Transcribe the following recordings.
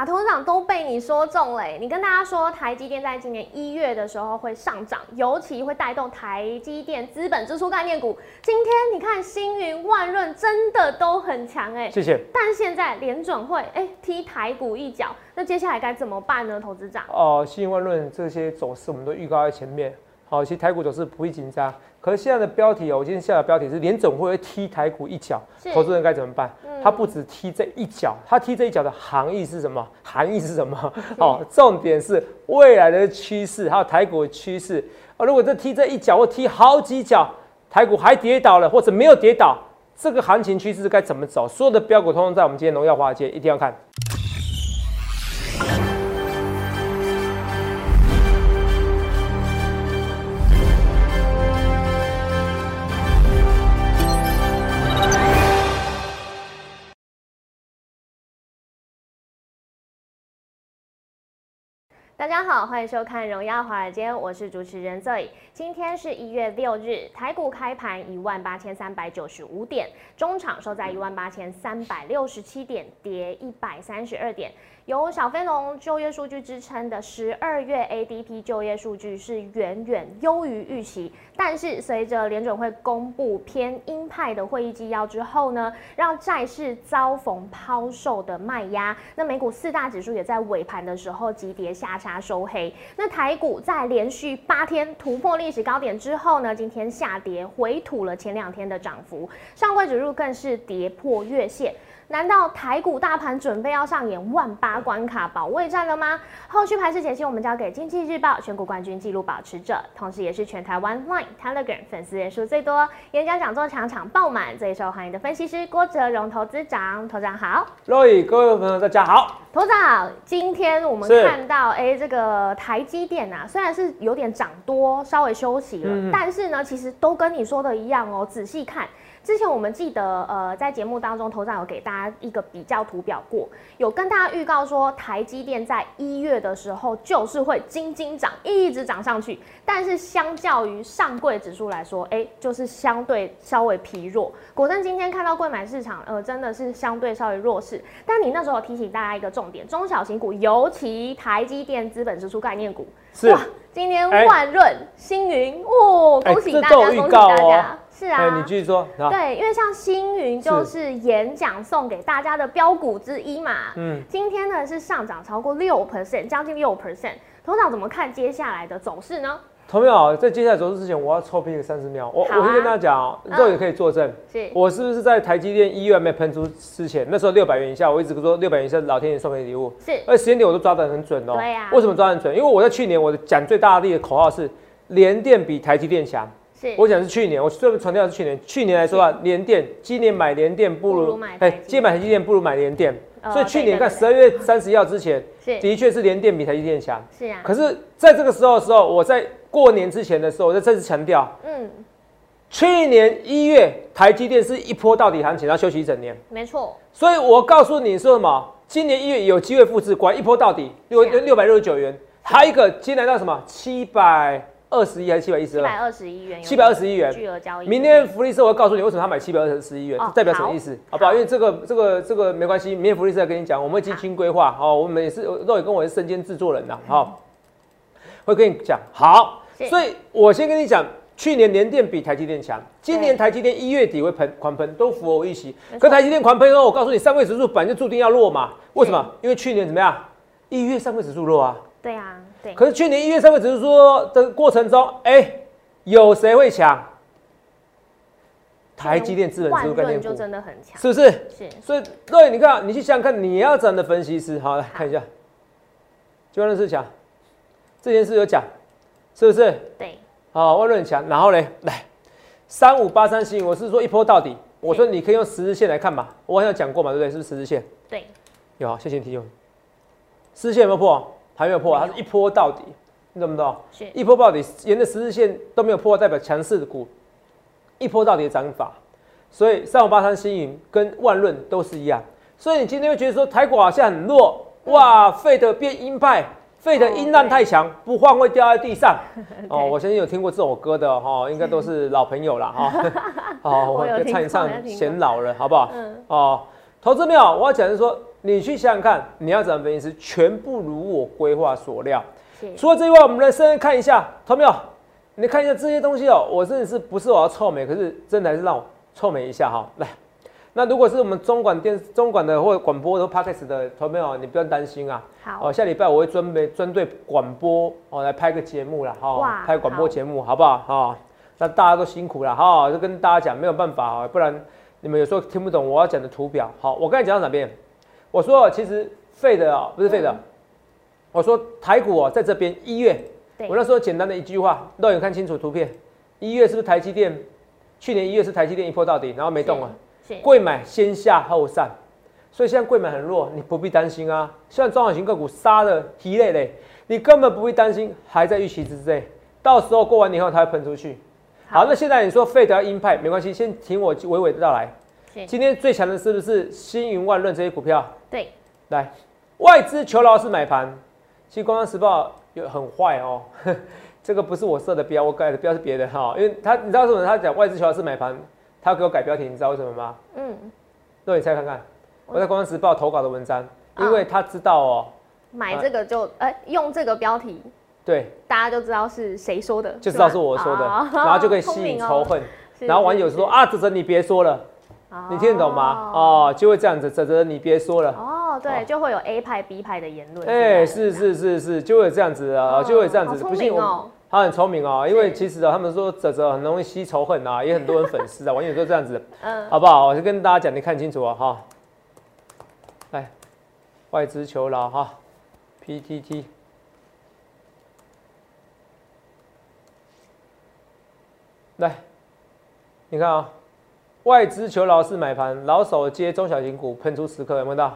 哇，董事长都被你说中了。你跟大家说，台积电在今年一月的时候会上涨，尤其会带动台积电资本支出概念股。今天你看星云、万润真的都很强哎，谢谢。但现在联准会哎踢台股一脚，那接下来该怎么办呢？投资长哦，星云、万润这些走势我们都预告在前面。好，其实台股走势不会紧张。可是现在的标题哦，我今天下的标题是联总会踢台股一脚，投资人该怎么办？他不止踢这一脚，他踢这一脚的含义是什么？含义是什么？哦，重点是未来的趋势，还有台股的趋势。啊，如果这踢这一脚或踢好几脚，台股还跌倒了，或者没有跌倒，这个行情趋势该怎么走？所有的标股通通在我们今天荣耀华尔街一定要看。大家好，欢迎收看《荣耀华尔街》，我是主持人 Zoe。今天是一月六日，台股开盘一万八千三百九十五点，中场收在一万八千三百六十七点，跌一百三十二点。由小飞龙就业数据支撑的十二月 ADP 就业数据是远远优于预期，但是随着联准会公布偏鹰派的会议纪要之后呢，让债市遭逢抛售的卖压，那美股四大指数也在尾盘的时候急跌下杀收黑。那台股在连续八天突破历史高点之后呢，今天下跌回吐了前两天的涨幅，上柜指数更是跌破月线。难道台股大盘准备要上演万八关卡保卫战了吗？后续盘势解析，我们交给经济日报选股冠军纪录保持者，同时也是全台湾 Line Telegram 粉丝人数最多、演讲讲座场场爆满、最受欢迎的分析师郭哲荣投资长。投长好，Roy，各位朋友大家好。投长，今天我们看到，哎，这个台积电啊，虽然是有点涨多，稍微休息了，但是呢，其实都跟你说的一样哦，仔细看。之前我们记得，呃，在节目当中，头上有给大家一个比较图表过，有跟大家预告说，台积电在一月的时候就是会金金涨，一直涨上去。但是相较于上柜指数来说，哎，就是相对稍微疲弱。果真今天看到柜买市场，呃，真的是相对稍微弱势。但你那时候提醒大家一个重点，中小型股，尤其台积电资本支出概念股，是。今天万润、星云，哦，恭喜大家，恭喜大家。是啊，你继续说。对，因为像星云就是演讲送给大家的标股之一嘛。嗯，今天呢是上涨超过六 percent，将近六 percent。头长怎么看接下来的走势呢？同秒在接下来走势之前，我要抽皮三十秒。我我先跟大家讲，肉也可以作证。是，我是不是在台积电一月没喷出之前，那时候六百元以下，我一直说六百元以下老天爷送给礼物。是，而时间点我都抓得很准哦。对呀。为什么抓很准？因为我在去年我的讲最大力的口号是联电比台积电强。是我讲是去年，我顺便强调是去年。去年来说啊，联电，今年买联电不如哎，今年买台积电不如买联电。所以去年看十二月三十一号之前，的确是联电比台积电强。是啊。可是在这个时候的时候，我在过年之前的时候，我在再次强调，嗯，去年一月台积电是一波到底行情，然后休息一整年。没错。所以我告诉你说什么？今年一月有机会复制，果然一波到底，六六百六十九元。还有一个，今来到什么？七百。二十一还是七百一十二？七百二十一元。七百二十一元巨额交易。明天福利社我要告诉你为什么他买七百二十一元，代表什么意思？好不好？因为这个这个这个没关系，明天福利社跟你讲，我们会精心规划。好，我们也是肉也跟我是身兼制作人呐，好，会跟你讲。好，所以我先跟你讲，去年年电比台积电强，今年台积电一月底会喷狂喷，都符合我预期。可台积电狂喷哦，我告诉你，上位指数本来就注定要落嘛。为什么？因为去年怎么样？一月上位指数弱啊。对啊。对可是去年一月三位指数说的过程中，哎，有谁会抢？台积电资本支出概念就真的很强，是不是？是。所以，对，你看，你去想想看，你要怎的分析师，好来看一下，就万润是强，这件事有讲，是不是？对。好，万润强，然后呢，来三五八三星，我是说一波到底，我说你可以用十日线来看嘛，我好像讲过嘛，对不对？是不是十日线？对。有，谢谢提醒。十日线有没有破？还没有破，它是一波到底，你懂不懂？是一波到底，沿着十日线都没有破，代表强势的股，一波到底的涨法。所以三五八三星云跟万润都是一样。所以你今天会觉得说台股好像很弱，哇，费的变鹰派，费的音浪太强，不晃会掉在地上。哦，我相信有听过这首歌的哈，应该都是老朋友了哈。哦，我唱一唱，显老了，好不好？嗯。哦，投资没有？我要讲的是说。你去想想看，你要怎么分析？全部如我规划所料。除了这以外，我们来深入看一下，投没有？你看一下这些东西哦，我真的是不是我要臭美，可是真的还是让我臭美一下哈。来，那如果是我们中广电中广的或者广播的 podcast 的同没有，你不用担心啊。好，哦，下礼拜我会专门针对广播哦来拍个节目啦，哈、哇拍广播节目好不好？哈、那大家都辛苦了哈、就跟大家讲没有办法啊，不然你们有时候听不懂我要讲的图表。好，我刚才讲到哪边？我说其实废的啊、不是废的，嗯我说台股哦在这边一月，我那时候简单的一句话，都有看清楚图片，一月是不是台积电？去年一月是台积电一波到底，然后没动啊。是贵买先下后上，所以现在贵买很弱，你不必担心啊。现在中小型个股杀的疲累累，你根本不必担心，还在预期之内。到时候过完年后它会喷出去。好，那现在你说费德要鹰派没关系，先听我娓娓道来。今天最强的是不是星云万润这些股票？对，来，外资求饶是买盘。其实《工商时报》有很坏哦，这个不是我设的标，我改的标是别的哈、因为他你知道为什么他讲外资求饶是买盘，他给我改标题，你知道为什么吗？嗯，那你猜看看，我在《工商时报》投稿的文章，因为他知道哦，买这个就呃用这个标题，对，大家就知道是谁说的，就知道是我说的，啊 然后就可以吸引仇恨，是然后网友说，啊，泽泽你别说了，哦。你听得懂吗？哦，就会这样子，泽泽你别说了。哦，哦。对，就会有 A 派、B 派的言论。哎，是是是是是，就会这样子啊，哦就会这样子，不信我。他很聪明哦，因为其实啊，他们说泽泽很容易吸仇恨啊，也很多人粉丝啊，网友都这样子，嗯，好不好？我就跟大家讲，你看清楚啊，哈。来，外资求饶哈，PTT。来，你看啊、外资求饶式买盘，老手接中小型股喷出时刻，有没有到？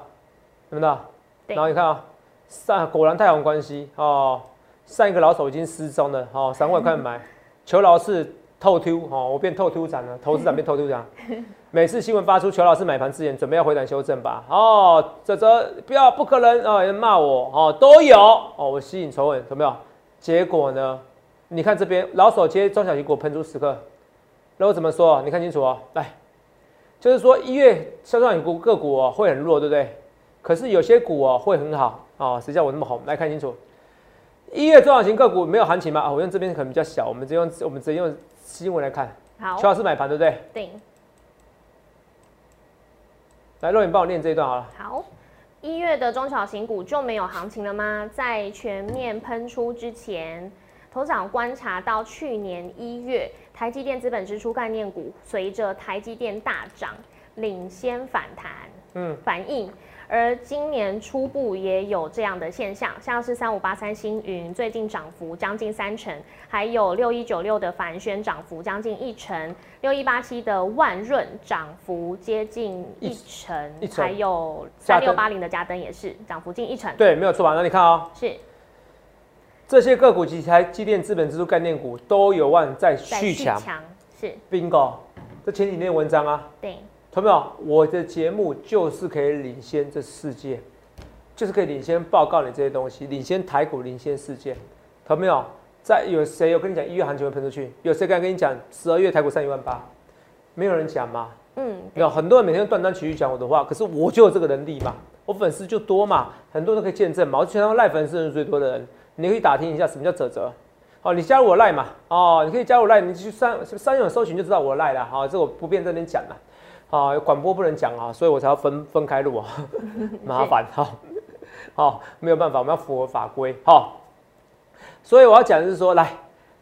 有没有到？然后你看啊、上果然太阳关系哦，上一个老手已经失踪了哦，散户也快买，求饶是透 Q 哦，我变透 Q 展了，投资长变透 Q 展。每次新闻发出求老师买盘之前，准备要回档修正吧？哦，泽泽不要不可能哦，有人骂我哦，都有哦，我吸引仇恨有没有？结果呢？你看这边老手接中小型股喷出十个，那我怎么说？你看清楚哦，来，就是说一月中小型股个股哦会很弱，对不对？可是有些股哦会很好哦，谁叫我那么红？来看清楚，一月中小型个股没有行情吗？啊，我用这边可能比较小，我们直接用我们直接用新闻来看，好邱，老师买盘对不对？对来，肉眼帮我念这一段好了。好。一月的中小型股就没有行情了吗？在全面喷出之前，头长观察到去年一月，台积电资本支出概念股随着台积电大涨，领先反弹。嗯，反应。而今年初步也有这样的现象，像是三五八三星云最近涨幅将近三成，还有六一九六的凡轩涨幅将近一成，六一八七的万润涨幅接近一成，一成。还有三六八零的嘉登也是涨幅近一成，对，没有错吧？那你看哦、是。这些个股及台积电资本支出概念股都有望在在续强。是。Bingo，这前几天的文章啊，对，同没有？我的节目就是可以领先这世界，就是可以领先报告你这些东西，领先台股，领先世界，同没有？在有谁有跟你讲一月行情会喷出去？有谁敢跟你讲十二月台股上一万八？没有人讲嘛。嗯，有很多人每天断章取义讲我的话，可是我就有这个能力嘛，我粉丝就多嘛，很多人都可以见证嘛。我全台赖粉丝人最多的人，你可以打听一下什么叫泽泽。哦，你加入我赖嘛？哦，你可以加入我赖，你去三三勇搜寻就知道我的赖了。好、这我不便这边讲了。好、广播不能讲啊，所以我才要分分开录啊，麻烦。好，好，没有办法，我们要符合法规。哈，所以我要讲的是说，来，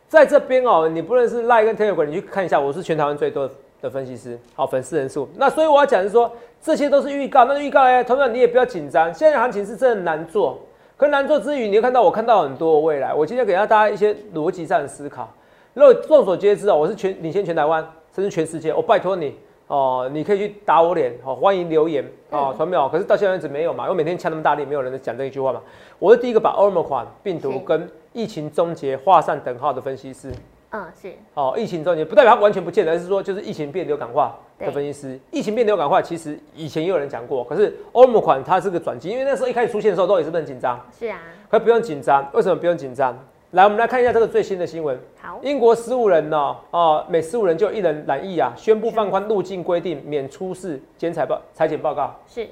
在这边哦，你不论是赖跟 Telegram，你去看一下，我是全台湾最多的分析师，好，粉丝人数。那所以我要讲的是说，这些都是预告。那预告呢，同样你也不要紧张，现在行情是真的难做。可难做之余，你会看到我看到很多的未来。我今天给大家一些逻辑上的思考。如果众所皆知哦，我是全领先全台湾，甚至全世界。我拜托你哦，你可以去打我脸哦，欢迎留言哦，传没有？可是到现在为止没有嘛，因为每天掐那么大力，没有人讲这一句话嘛。我是第一个把 Omicron 病毒跟疫情终结画上等号的分析师。嗯，是哦，疫情终结不代表它完全不见得，而是说就是疫情变流感化的分析师。疫情变流感化，其实以前也有人讲过，可是欧姆款它是个转机，因为那时候一开始出现的时候都也是不很紧张，是啊，可不用紧张。为什么不用紧张？来，我们来看一下这个最新的新闻。好，英国十五人呢、哦，每十五人就有一人染疫啊，宣布放宽入境规定，免出示检采报裁剪报告。是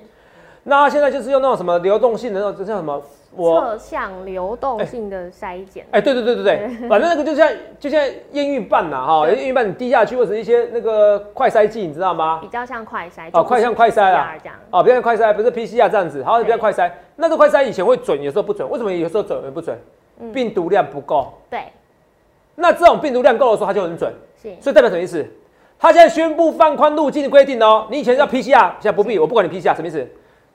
那现在就是用那种什么流动性的那种，这叫什么？侧向流动性的筛检。哎，对对对对对，反正那个就像就像验孕棒呐，哈，验孕棒你滴下去或者一些那个快筛剂，你知道吗？比较像快筛。哦，快像快筛啊，这样。哦，比较像快筛，不是 PCR 这样子，好，比较快筛。那个快筛以前会准，有时候不准，为什么有时候准，有时候不准？病毒量不够。对。那这种病毒量够的时候，它就很准。是。所以代表什么意思？他现在宣布放宽入境的规定哦，你以前要 PCR，现在不必，我不管你 PCR 什么意思？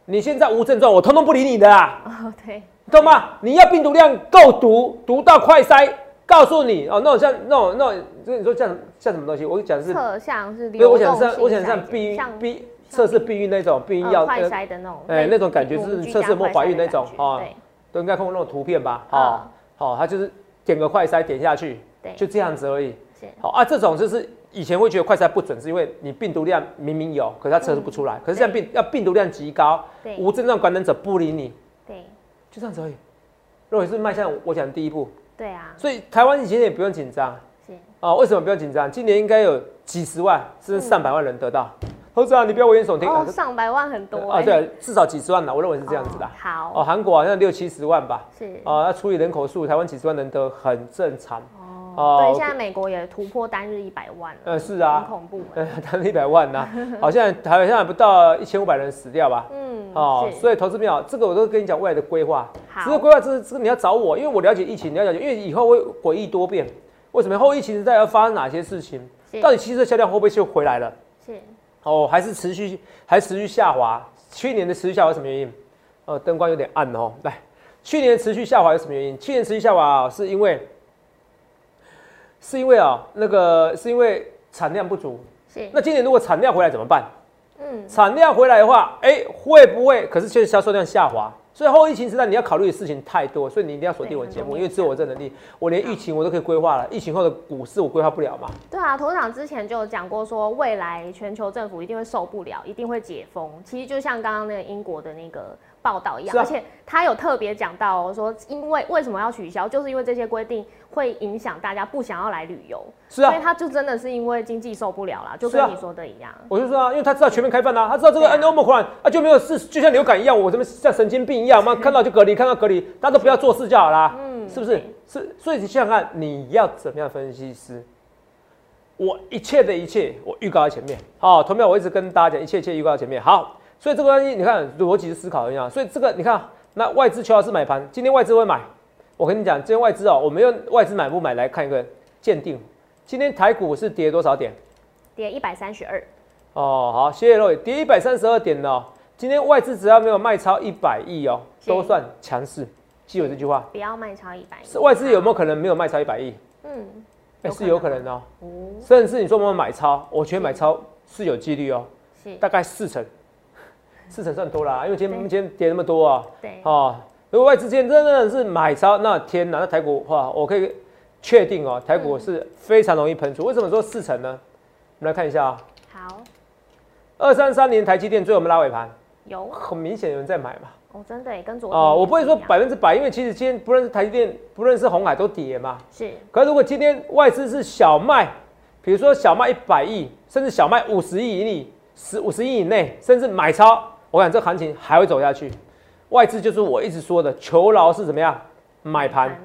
你现在无症状，我通通不理你的啦。哦，对。懂吗？你要病毒量够毒，毒到快筛，告诉你哦，那种像那种那种，就是你说像像什么东西？我讲的是测像是，对，我想像我想像避孕避测试避孕那种避孕药快筛的那种，哎，那种感觉是测试没怀孕那种啊，都应该看过那种图片吧？好，好，他就是点个快筛点下去，对，就这样子而已。好啊，这种就是以前会觉得快筛不准，是因为你病毒量明明有，可是它测试不出来。可是现在病要病毒量极高，无症状感染者不理你。对就这样子而已，如果是迈向我讲的第一步，对啊，所以台湾以前也不用紧张，是啊，为什么不用紧张？今年应该有几十万甚至上百万人得到，投资啊，你不要危言耸听哦，上百万很多啊，对，至少几十万呢，我认为是这样子的。好哦，韩国好像六七十万吧，是啊，要除以人口数，台湾几十万人都很正常。哦，对，现在美国也突破单日一百万了。呃，是啊，很恐怖。单日一百万呢，好像好像还不到一千五百人死掉吧？嗯，哦，所以投资票这个我都跟你讲未来的规划。好，这个规划，这是这个你要找我，因为我了解疫情，你要了解，因为以后会诡异多变。为什么后疫情时代要发生哪些事情？到底汽车销量会不会就回来了？是。哦，还是持续还持续下滑？去年的持续下滑什么原因？呃，灯光有点暗哦。来，去年持续下滑有什么原因？去年持续下滑啊是因为。是因为啊，那个是因为产量不足。是。那今年如果产量回来怎么办？嗯。产量回来的话，哎，会不会？可是确实销售量下滑，所以后疫情时代你要考虑的事情太多，所以你一定要锁定我节目，因为只有我这能力，我连疫情我都可以规划了。疫情后的股市我规划不了嘛？对啊，董事长之前就有讲过，说未来全球政府一定会受不了，一定会解封。其实就像刚刚那个英国的那个。报道一样，而且他有特别讲到说，因为为什么要取消，就是因为这些规定会影响大家不想要来旅游，是啊，所以他就真的是因为经济受不了了，就跟你说的一样。我就说啊，因为他知道全面开放啊，他知道这个 Omicron 啊就没有事，就像流感一样，我这么像神经病一样嘛，看到就隔离，看到隔离，大家都不要做事就好啦，嗯，是不是？是，所以你想想看，你要怎么样分析师？我一切的一切，我预告在前面。好，同样我一直跟大家讲，一切一切预告在前面。好。所以这个东西，你看逻辑的思考一样。所以这个你看，那外资求好是买盘，今天外资会买。我跟你讲，今天外资哦，我们用外资买不买来看一个鉴定。今天台股是跌多少点？跌一百三十二。哦，好，谢谢各位。跌一百三十二点哦。今天外资只要没有卖超一百亿哦，都算强势。记住这句话。不要卖超一百亿。是外资有没有可能没有卖超一百亿？嗯，哎，是有可能哦。哦。甚至你说我们买超，我觉得买超是有几率哦。是。大概四成。四成算多啦，因为今天今天跌那么多啊。对。哦，如果外资今天真的是买超，那天哪，那台股话我可以确定哦，台股是非常容易喷出。为什么说四成呢？我们来看一下啊。好。二三三年台积电最后我们拉尾盘。有。很明显有人在买嘛。哦，真的跟昨天。哦，我不会说百分之百，因为其实今天不论是台积电，不论是红海都跌嘛。是。可是如果今天外资是小卖，比如说小卖一百亿，甚至小卖五十亿以内，十五十亿以内，甚至买超。我想这行情还会走下去，外资就是我一直说的，求饶是怎么样买盘？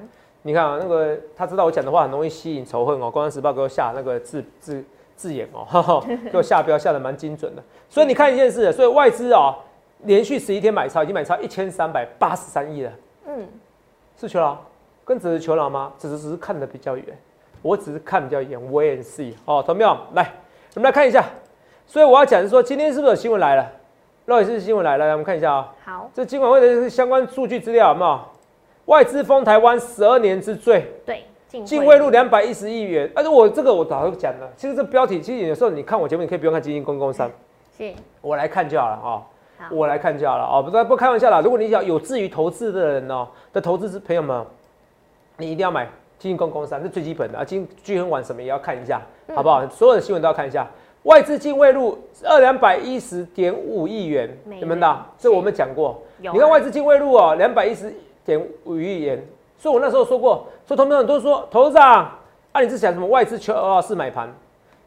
你看啊，那个他知道我讲的话很容易吸引仇恨哦，《工商时报》给我下那个字字字眼哦，给我下标下的蛮精准的。所以你看一件事，所以外资啊，连续十一天买超，已经买超一千三百八十三亿了。嗯，是求饶，跟只是求饶吗？只是只是看的比较远，我只是看比较远，wait and see 哦，同没有？来，我们来看一下。所以我要讲是说，今天是不是有新闻来了？那也是新闻来了，我们看一下啊。好，这金管会的相关数据资料，好不好？外资封台湾十二年之最。对，净汇入两百一十亿元。而且我这个我早就讲了，其实这标题其实有时候你看我节目，你可以不用看基金公共商。是。我来看就好了啊。我来看就好了啊，不不开玩笑啦。如果你想有志于投资的人哦，的投资朋友们，你一定要买基金公共商，是最基本的啊。金聚亨网什么也要看一下，好不好？所有的新闻都要看一下。外资净汇入二两百一十点五亿元，你们的这我们讲过。你看外资净汇入哦，两百一十点五亿元。所以我那时候说过，说同学们都说，投资长，啊，你是想什么外资求二是买盘？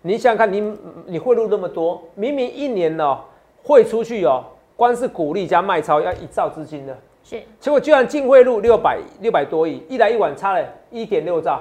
你想想看，你你汇入那么多，明明一年呢汇出去哦，光是股利加卖超要一兆资金的，是，结果居然净汇入六百六百多亿，一来一往差了一点六兆。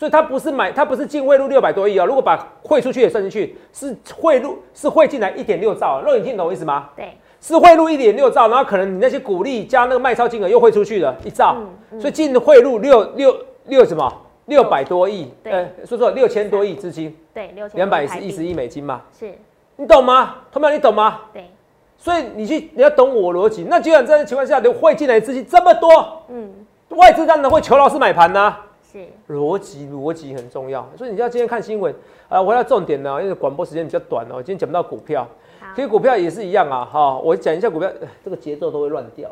对，所以它不是买，它不是净汇入六百多亿啊。如果把汇出去也算进去，是汇入是汇进来一点六兆。肉眼听懂我意思吗？对，是汇入一点六兆，然后可能你那些股利加那个卖超金额又汇出去了一兆，所以净汇入六六六什么六百多亿？对呃，说错六千多亿资金，对，六千两百一十亿美金嘛。是，你懂吗？同学你懂吗？对，所以你去你要懂我逻辑。那既然这样的情况下，你汇进来的资金这么多，嗯，外资当然会求老师买盘呐、是，逻辑逻辑很重要，所以你要今天看新闻啊，我要重点呢，因为广播时间比较短哦，今天讲不到股票，好。其，实股票也是一样啊，哈，我讲一下股票，呃这个节奏都会乱掉。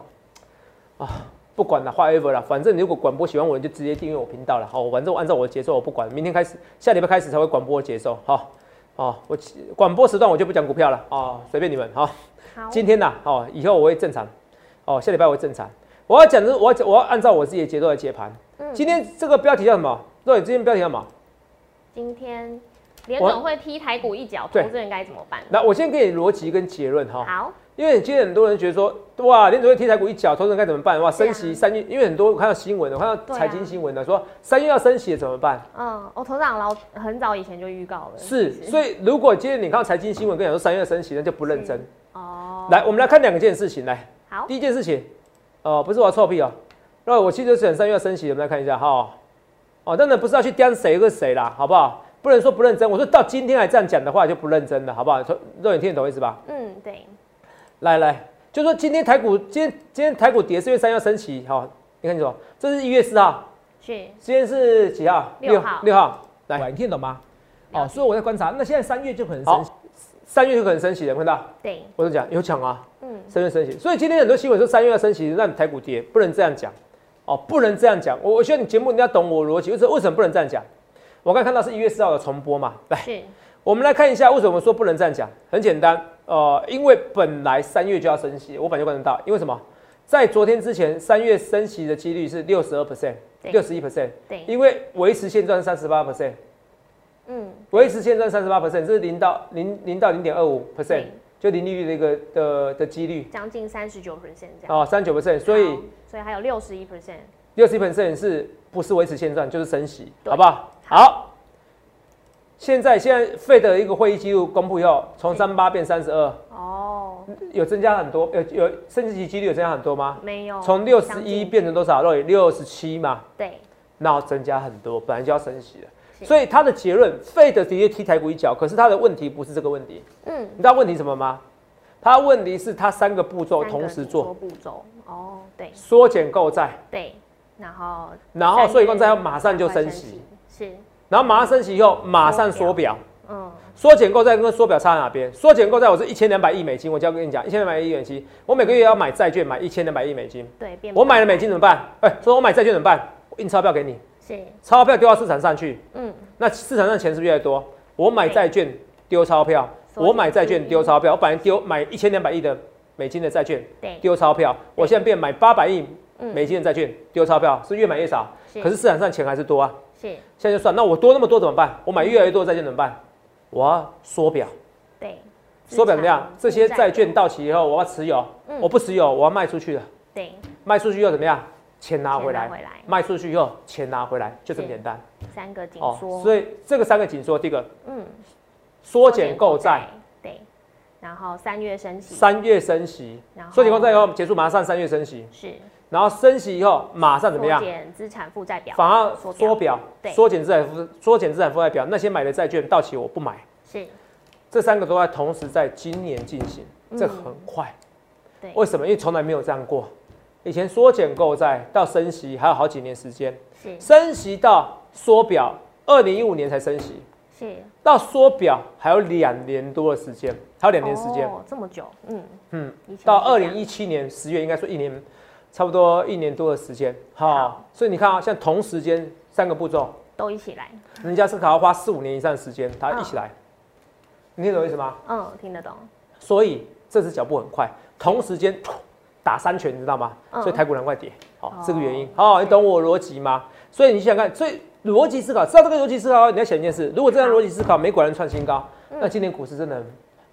啊，不管了，whatever 了，反正你如果广播喜欢我，你就直接订阅我频道了，好，反正我按照我的节奏我不管，明天开始，下礼拜开始才会广播的节奏，好，哦，我广播时段我就不讲股票了，啊，随便你们，好，好，今天呐，哦，以后我会正常，哦，下礼拜我会正常。我要讲的是，我要我要按照我自己的节奏来接盘。嗯今天这个标题叫什么？对，今天标题叫什么？今天联我总会踢台股一脚，投对资人该怎么办？来，我先给你逻辑跟结论哈。好，因为今天很多人觉得说，哇，联储会踢台股一脚，投资人该怎么办？哇，升息三月，因为很多我看到新闻，我看到财经新闻的说三月要升息了怎么办？嗯，我头长老很早以前就预告了，是，所以如果今天你看到财经新闻跟你说三月要升息，那就不认真。哦，来，我们来看两件事情。来，好，第一件事情，哦，不是我要臭屁哦，那我其实是三月要升息，我们来看一下哈。哦，当然不是要去刁谁跟谁啦，好不好？不能说不认真，我说到今天还这样讲的话就不认真了，好不好？肉眼听得懂意思吧？嗯，对，来来，就说今天台股今天今天台股跌是因为三要升息，好，你看清楚，这是一月四号，是，今天是几号？六号六号，来，你听懂吗？哦，所以我在观察，那现在三月就可能升息，三月就可能升息了，有没看到？对，我就讲有抢啊，嗯，三月升息，所以今天很多新闻说三月要升息，让台股跌，不能这样讲哦，不能这样讲。我我希望你节目你要懂我逻辑，为什么为什么不能这样讲？我刚才看到是一月四号的重播嘛，来，我们来看一下为什么说不能这样讲。很简单，呃，因为本来三月就要升息，我本来就观察到，因为什么？在昨天之前，三月升息的几率是六十二 percent，六十一 percent，对，因为维持现状三十八 percent，嗯，维持现状三十八 percent，这是零到零零到零点二五 percent，就零利率的一个的的几率将近三十九 percent 这样，哦，三九 percent，所以好。所以还有六十一 percent，六十一 percent 是不是维持现状就是升息，好不好？好。现在现在费的一个会议记录公布以后，从三八变三十二，哦，有增加很多，有有升息几率有增加很多吗？没有，从六十一近变成多少？肉六十七嘛，对，那增加很多，本来就要升息了。所以他的结论，费的的确踢台股一脚，可是他的问题不是这个问题，嗯，你知道问题什么吗？他问题是他三个步骤同时做，步骤，哦，对。缩减购债，对，然后然后所以公债要马上就升息，，是，然后马上升息以后马上缩表。嗯，缩减购债跟缩表差在哪边？缩减购债我是一千两百亿美金，我就要跟你讲，一千两百亿美金，我每个月要买债券买一千两百亿美金，对，变我买了美金怎么办？哎、说我买债券怎么办？我印钞票给你，是，钞票丢到市场上去，嗯，那市场上钱是不是越来越多？我买债券丢钞票，我买债券丢钞票，我本来丢买一千两百亿的美金的债券对，丢钞票，我现在变买八百亿嗯美金的债券丢钞票，是越买越少，可是市场上钱还是多啊。是，现在就算，那我多那么多怎么办？我买越来越多的债券怎么办？我要缩表。对，缩表怎么样？这些债券到，期以后，我要持有，嗯我不持有，我要卖出去了。对，卖出去又怎么样？钱拿回来，回来，卖出去以后钱拿回来，就这么是简单。三个紧哦，缩，所以这个三个紧缩，第一个嗯，缩减购债，，对，然后三月升息，三月升息，然后缩减购债以后结束，马上三月升息，是。然后升息以后马上怎么样？缩？减资产负债表，反而缩缩表对，缩减资产负缩减资产负债表，那些买的债券到期我不买，是，这三个都在同时在今年进行，这嗯很快。对，为什么？因为从来没有这样过。以前缩减购债到升息还有好几年时间，是。升息到缩表，二零一五年才升息，是，到缩表还有两年多的时间，还有两年时间。哦，这么久，嗯嗯，到二零一七年十月，应该说一年，差不多一年多的时间。好好，所以你看啊，像同时间三个步骤，都一起来，人家是可能要花四五年以上的时间，他一起来，你听懂意思吗？嗯，听得懂，所以这次脚步很快，同时间打三拳，你知道吗？嗯所以台股难怪跌，好、哦这个原因。好、你懂我逻辑吗？所以你想想看，所以逻辑思考，知道这个逻辑思考，你要想一件事：如果这样逻辑思考，美股能创新高，嗯那今年股市真的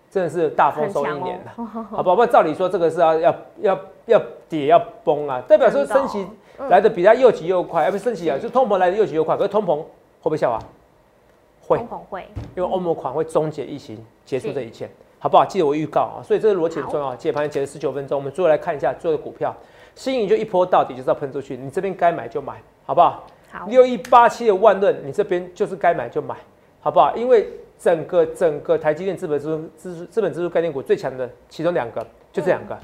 真的是大丰收一年了，好不好？不然照理说这个是要要要要跌要崩啊，代表说升息来的比它又急又快，而不是升息啊，就通膨来的又急又快，可是通膨会不会下滑？会，通膨会，因为欧盟款会终结疫情，结束这一切，好不好？记得我预告啊，所以这个逻辑很重要。解盘解了十九分钟，我们最后来看一下最后的股票，新颖就一波到底，就是要喷出去，你这边该买就买，好不好？好，六一八七的万润，你这边就是该买就买，好不好？因为整个整个台积电资本支出资资本支出概念股最强的其中两个就这两个，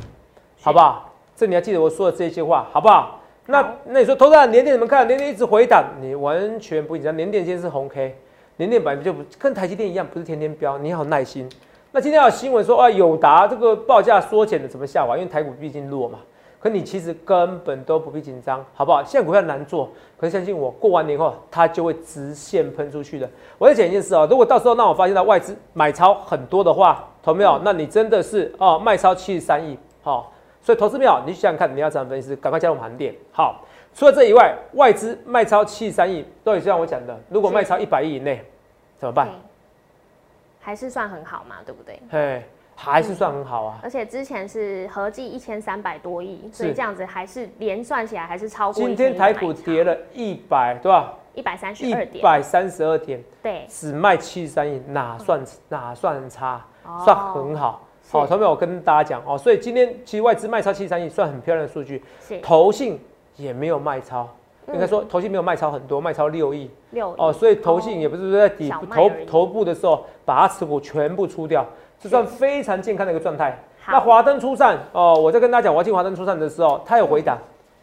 好不好？这你要记得我说的这些话，好不好？那那你说投资人连电怎么看？连电一直回档，你完全不紧张。连电今天是红 K。年电本来就不跟台积电一样，不是天天飙，你好耐心。那今天有新闻说啊，友达这个报价缩减的怎么下滑？因为台股毕竟弱嘛。可你其实根本都不必紧张，好不好？现在股票难做，可是相信我，过完年后它就会直线喷出去的。我再讲一件事哦，如果到时候让我发现到外资买超很多的话，投没有？那你真的是哦卖超七十三亿，好。所以投资没有，你想想看，你要怎么分析？赶快加入盘点，好。除了这以外，外资卖超七十三亿，都也像我讲的，如果卖超一百亿以内。怎么办？还是算很好嘛，对不对？嘿，还是算很好啊。而且之前是合计一千三百多亿，所以这样子还是连算起来还是超过。今天台股跌了一百，对吧？一百三十二点。一百三十二点。对。只卖七十三亿，哪算哪算差？算很好。好，同学们，我跟大家讲哦，所以今天其实外资卖超七十三亿，算很漂亮的数据。是。投信也没有卖超。应该说，投信没有卖超很多，卖超六亿。六哦，所以投信也不是说在底部头头部的时候把它持股全部出掉，这算非常健康的一个状态。那华灯初上哦，我在跟大家讲我要进华灯初上的时候，他有回答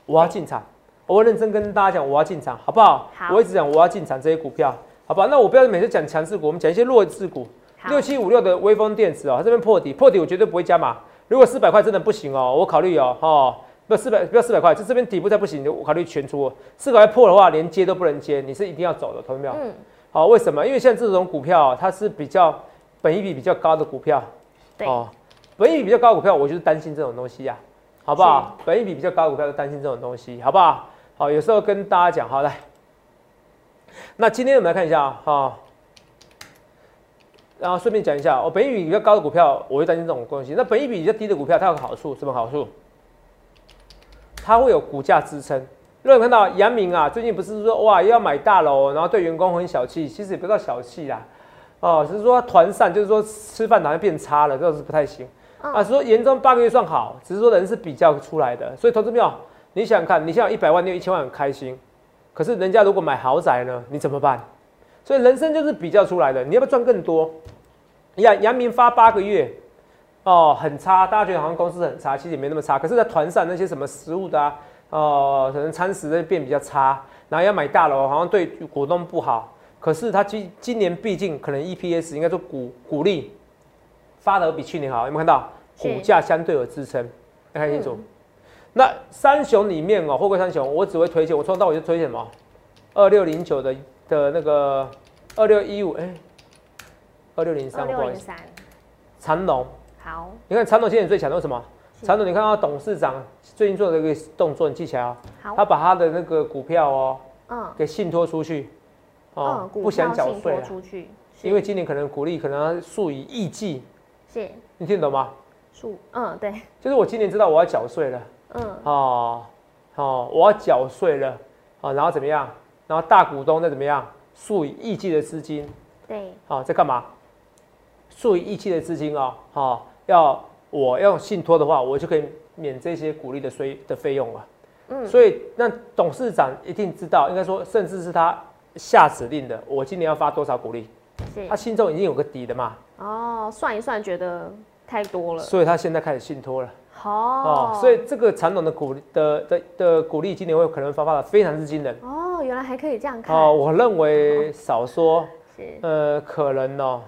我要进场，我会认真跟大家讲我要进场，好不好？我一直讲我要进场这些股票，好不好？那我不要每次讲强势股，我们讲一些弱势股。六七五六的微风电子哦，它这边破底，破底我绝对不会加码。如果四百块真的不行哦，我考虑哦，哈。不四百，不要四百块，就这边底部再不行，我考虑全出。四百块破的话，连接都不能接，你是一定要走的，同学们。嗯。好，为什么？因为像这种股票，它是比较本益比比较高的股票。对。哦，本益比比较高的股票，我就是担心这种东西呀，好不好？本益比比较高的股票，就担心这种东西，好不好？好，有时候跟大家讲，好来。那今天我们来看一下啊，好。然后顺便讲一下，哦，本益比比较高的股票，我会担心这种东西。那本益比比较低的股票，它有个好处，什么好处？它会有股价支撑。如果看到杨明啊，最近不是说哇要买大楼，然后对员工很小气，其实也不叫小气啦，哦，只是说团散，就是说吃饭好像变差了，这是不太行啊。说严重八个月算好，只是说人是比较出来的。所以投资票，你想想看，你现在一百万，你有一千万很开心，可是人家如果买豪宅呢，你怎么办？所以人生就是比较出来的，你要不要赚更多？杨杨明发八个月。哦，很差，大家觉得好像公司很差，其实也没那么差。可是，在团上那些什么食物的啊，哦，可能餐食那变比较差，然后要买大楼，好像对股东不好。可是他今今年毕竟可能 EPS 应该说股股利发的比去年好，有没有看到？股价相对有支撑，要看清楚。那三雄里面哦，货柜三雄，我只会推荐，我从头到尾就推荐什么？二六零九的的那个二六一五，哎，二六零三，不好意思，长龙。好，你看长龙现在最强的是什么？长董，你看到董事长最近做的一个动作，你记起来哦？好，他把他的那个股票哦，嗯，给信托出去，哦，不想缴税出去，因为今年可能股利可能要数以亿计，是，你听得懂吗？数，嗯，对，就是我今年知道我要缴税了，嗯，哦，哦，我要缴税了，啊，然后怎么样？然后大股东再怎么样？数以亿计的资金，对，好，在干嘛？数以亿计的资金哦，好。要我要信托的话，我就可以免这些股利的税的费用了。嗯，所以那董事长一定知道，应该说，甚至是他下指令的，我今年要发多少股利，他心中已经有个底的嘛。哦，算一算，觉得太多了，所以他现在开始信托了。哦，所以这个传统的股的的的股利今年会可能发发的非常之惊人。哦，原来还可以这样看。哦，我认为少说，呃，可能哦，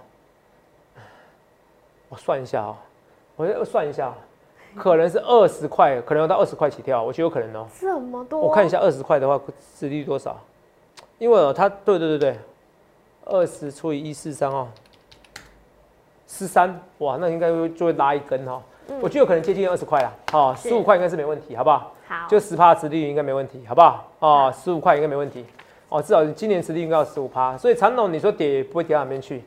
我算一下啊。我要算一下，可能是二十块，可能要到二十块起跳，我觉得有可能哦。这么多？我看一下二十块的话，市率多少？因为它，对对对对，二十除以一四三哦，十三，哇，那应该就会拉一根哈。我觉得有可能接近二十块啦，好，十五块应该是没问题，好不好？好，就十趴市率应该没问题，好不好？哦，十五块应该没问题，哦，至少今年市率应该要十五趴，所以长隆你说跌也不会跌到哪边去，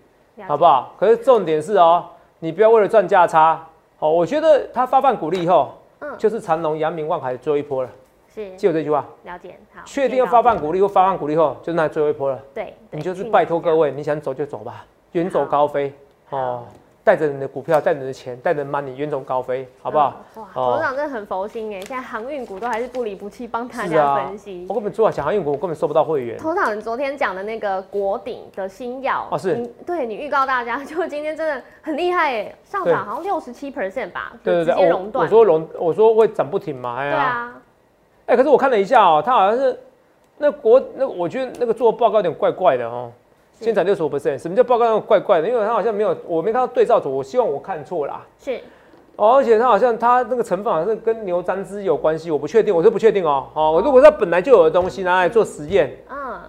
好不好？可是重点是哦。你不要为了赚价差。好，我觉得他发放股利以后，嗯，就是长隆、阳明、万海最后一波了。是，记住这句话。了解，好。确定要发放股利或发放股利后，就那最后一波了。对，你就是拜托各位，你想走就走吧，远走高飞。哦。带着你的股票，带着你的钱，带着 money 远走高飞，好不好？哇，董事长真的很佛心哎！现在航运股都还是不离不弃，帮大家分析。我根本做小航运股，我根本收不到会员。董事长，你昨天讲的那个国鼎的新药哦，是，对你预告大家，就今天真的很厉害哎，上涨好像六十七 percent 吧？对对对，熔断。我说熔，我说会涨不停嘛？哎呀，对啊。哎，可是我看了一下哦，他好像是那国那，我觉得那个做报告有点怪怪的哦。先涨六十五 percent，什么叫报告那怪怪的？因为他好像没有，我没看到对照组，我希望我看错了。是，哦，而且它好像它那个成分好像是跟牛樟芝有关系，我不确定，我是不确定哦。哦，我如果它本来就有的东西拿来做实验，嗯，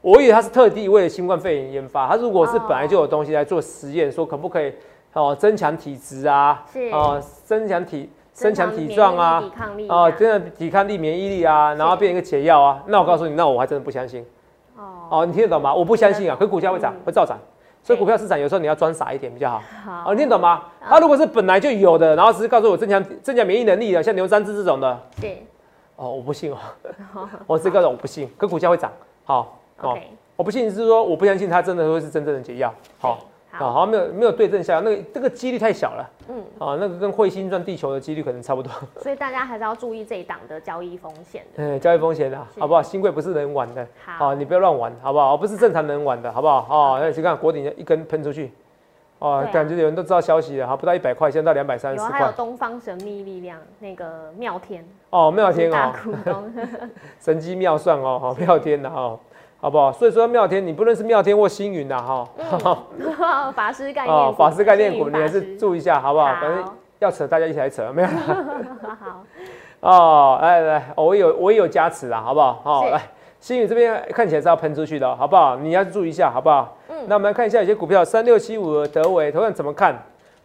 我以为它是特地为了新冠肺炎研发。它如果是本来就有东西来做实验，说可不可以哦增强体质啊，是哦增强体增强体壮啊，抵抗力啊，增强抵抗力、免疫力啊，然后变一个解药啊，那我告诉你，那我还真的不相信。哦，你听得懂吗？我不相信啊，可股价会涨，会照涨，所以股票市场有时候你要装傻一点比较好。好，哦，你听懂吗？它如果是本来就有的，然后只是告诉我增强增强免疫能力的，像牛樟芝这种的，对。哦，我不信哦，我这个人我不信，可股价会涨。好，哦，我不信是说我不相信它真的会是真正的解药。好。啊，好像没有没有对症下药，那个这个几率太小了。嗯，啊，那个跟彗星转地球的几率可能差不多。所以大家还是要注意这一档的交易风险。嗯，交易风险啊，好不好？新贵不是人玩的，好，你不要乱玩，好不好？不是正常人玩的，好不好？哦，那你看国鼎一根喷出去，哦，感觉有人都知道消息了，哈，不到一百块，现在到两百三十块。还有东方神秘力量那个妙天。哦，妙天哦，大股东，神机妙算哦，好妙天的哈。好不好？所以说妙天，你不论是妙天或星云的哈，法师概念，哦，法师概念股，你还是注意一下，好不好？反正要扯，大家一起来扯，没有？好。哦，来来，我有我也有加持啦，好不好？好，来，星云这边看起来是要喷出去的，好不好？你要注意一下，好不好？嗯。那我们来看一下有些股票，三六七五的德伟，头上怎么看？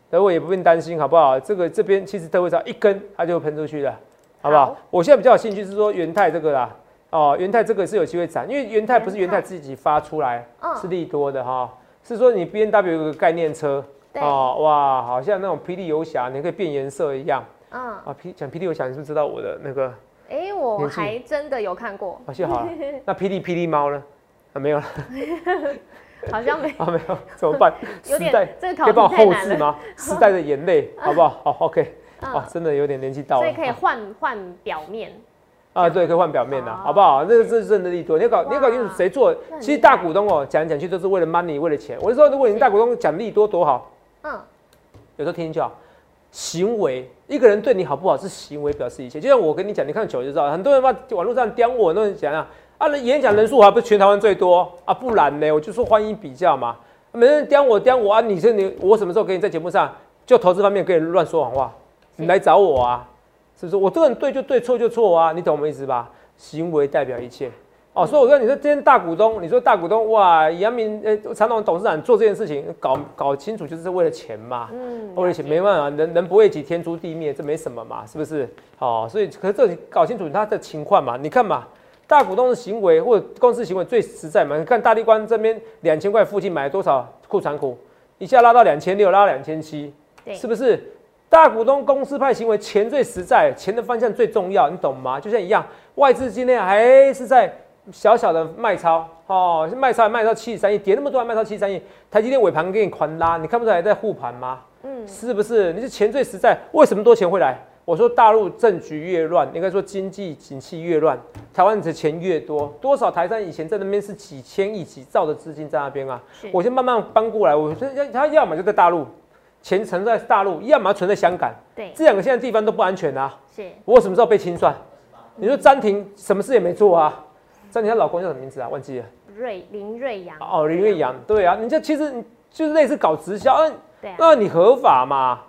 德伟也不用担心，好不好？这个这边其实德伟只要一根，它就喷出去了，好不好？我现在比较有兴趣是说元泰这个啦。哦，元泰这个是有机会涨，因为元泰不是元泰自己发出来，是利多的哈，是说你 B N W 有个概念车，哦哇，好像那种霹雳游侠，你可以变颜色一样，嗯，啊霹讲霹雳游侠，你是不是知道我的那个？哎，我还真的有看过。好，谢好了。那霹雳霹雳猫呢？啊，没有了。好像没。啊，没有，怎么办？有点这个可以帮我后置吗？时代的眼泪，好不好？好，OK。哇，真的有点年纪到了。所以可以换换表面。啊，对，可以换表面的，好不好？这个这是真的利多，你要搞，你要搞清楚谁做。其实大股东哦，讲来讲去都是为了 money，为了钱。我是说，如果你大股东讲利多多好，嗯，有时候听就好。行为，一个人对你好不好，是行为表示一切。就像我跟你讲，你看久就知道，很多人嘛，网络上刁我，很多人讲啊，啊，演讲人数还不是全台湾最多啊？不然呢，我就说欢迎比较嘛。没人刁我，刁我啊！你说你，我什么时候给你在节目上就投资方面可以乱说谎话？你来找我啊！是不是我这个人对就对，错就错啊？你懂我意思吧？行为代表一切哦。所以我说，你说今天大股东，你说大股东哇，杨明呃，常总董事长做这件事情，搞搞清楚就是为了钱嘛。嗯，为了钱没办法，人人不为己，天诛地灭，这没什么嘛，是不是？哦，所以可是这搞清楚他的情况嘛？你看嘛，大股东的行为或者公司行为最实在嘛？你看大地关这边两千块附近买了多少库存股，一下拉到两千六，拉到两千七，是不是？大股东公司派行为，钱最实在，钱的方向最重要，你懂吗？就像一样，外资今天还是在小小的卖超，哦，卖超卖到七十三亿，跌那么多还卖到七十三亿，台积电尾盘给你狂拉，你看不出来在护盘吗？嗯，是不是？你是钱最实在，为什么多钱会来？我说大陆政局越乱，应该说经济景气越乱，台湾的钱越多，多少台商以前在那边是几千亿、几兆的资金在那边啊，我先慢慢搬过来，我说要他要么就在大陆。钱存在大陆，要么存在香港，对，这两个现在地方都不安全啊。是，我什么时候被清算？你说张婷什么事也没做啊？张婷她老公叫什么名字啊？忘记了。瑞林瑞阳。哦，林瑞阳，对啊，你这其实就是类似搞直销，嗯，对，那你合法嘛？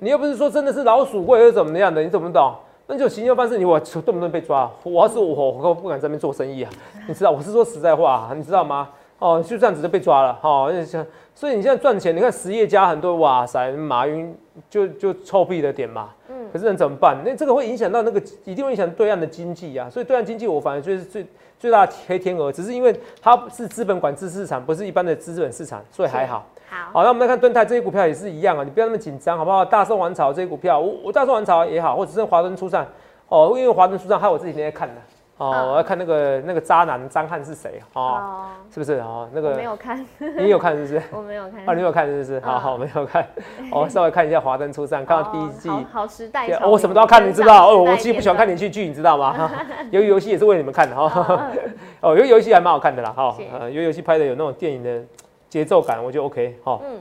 你又不是说真的是老鼠会或者怎么样的，你怎么懂？那就行销方式，你我动不动被抓？我要是我，我不敢在那边做生意啊。你知道，我是说实在话，你知道吗？哦，就这样子就被抓了，哈，像所以你现在赚钱，你看实业家很多，哇塞，马云就就臭屁的点嘛，嗯，可是能怎么办？那这个会影响到那个，一定会影响对岸的经济啊。所以对岸经济，我反而觉得是最最大的黑天鹅，只是因为它是资本管制市场，不是一般的资本市场，所以还好。好，好，那我们来看盾泰这些股票也是一样啊，你不要那么紧张，好不好？大宋王朝这些股票，我我大宋王朝也好，或者是华灯初上，哦，因为华灯初上，还有我这几天在看的。哦，我要看那个那个渣男张翰是谁哦，是不是哦？那个没有看，你有看是不是？我 没有看。啊，你有看是不是？好好，没有看。我稍微看一下《华灯初上》，看到第一季。好时代。我什么都要看，你知道？哦，我其实不喜欢看连续剧，你知道吗？游游戏也是为你们看的哈。哦，游游戏还蛮好看的啦，哈。呃，游游戏拍的有那种电影的节奏感，我觉得 OK 哈。嗯。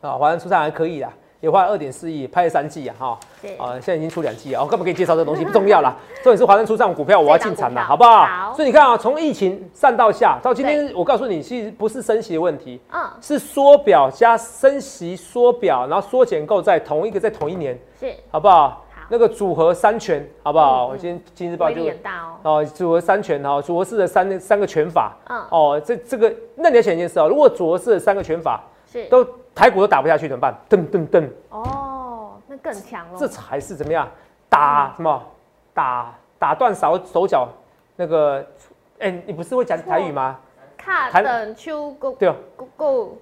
啊，《华灯初上》还可以啦。也花了二点四亿，拍了三季啊，哈，啊，现在已经出两季啊，我干嘛给你介绍这东西不重要啦，重点是华生出这种股票我要进场了，好不好？好。所以你看啊，从疫情上到下，到今天，我告诉你，其实不是升息的问题，嗯，是缩表加升息缩表，然后缩减购在同一个在同一年，是，好不好？那个组合三权，好不好？我今天今日报就哦，组合三权哦，组合式的三三个拳法，嗯，哦，这这个，那你要想一件事哦，如果组合式的三个拳法是都。台股都打不下去怎么办？噔噔噔！哦，那更强了。这才是怎么样？打什么？打打断手手脚那个？哎，你不是会讲台语吗？卡等秋谷对哦，够够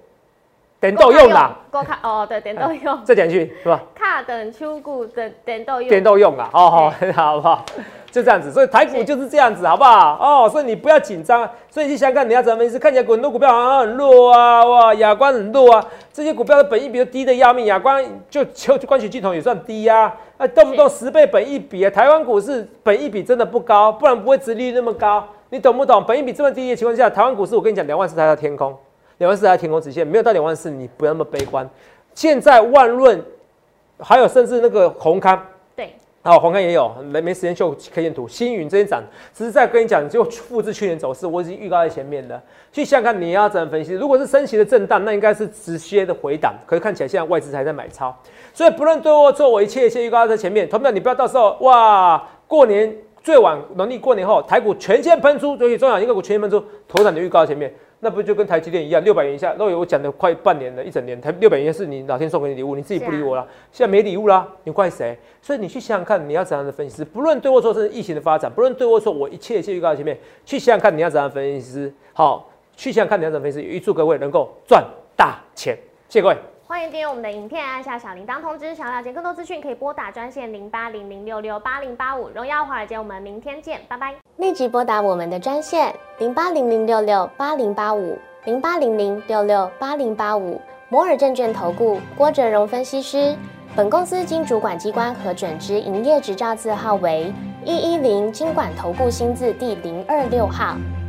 点豆用啦。够卡哦，对，点豆用。再讲一句是吧？卡等秋谷的点豆用。点豆用啊！哦好，好不好？就这样子，所以台股就是这样子，好不好？哦，所以你不要紧张。所以去想看，你要怎么分析？看起来很多股票好像很弱啊，哇，亚光很弱啊，这些股票的本益比都低的要命，亚光就就光学镜头也算低啊，那动不动十倍本益比啊，台湾股市本益比真的不高，不然不会殖利率那么高，你懂不懂？本益比这么低的情况下，台湾股市我跟你讲，两万四才到天空，两万四才天空直线，没有到两万四，你不要那么悲观。现在万润，还有甚至那个宏康。好，黄康也有，没没时间秀 K 线图。星云这些涨，只是在跟你讲，就复制去年走势，我已经预告在前面了。去想想看，你要怎么分析？如果是升息的震荡，那应该是直接的回档。可是看起来现在外资还在买超，所以不论对或错，我一切一切预告在前面。同样，你不要到时候哇，过年最晚农历过年后，台股全线喷出，所以中小一个股全线喷出，头涨的预告前面。那不就跟台积电一样，六百元以下。那我讲的快半年了，一整年，台六百元是你老天送给你礼物，你自己不理我了。现在没礼物啦，你怪谁？所以你去想想看，你要怎样的分析师？不论对或错，是疫情的发展，不论对或错，我一切一切预告前面。去想想看，你要怎样分析师？好，去想想看，你要怎样分析？预祝各位能够赚大钱。谢谢各位。欢迎订阅我们的影片，按下小铃铛通知。想了解更多资讯，可以拨打专线零八零零六六八零八五。荣耀华尔街，我们明天见，拜拜。立即拨打我们的专线零八零零六六八零八五零八零零六六八零八五。摩尔证券投顾郭哲荣分析师。本公司经主管机关核准之营业执照字号为一一零金管投顾新字第零二六号。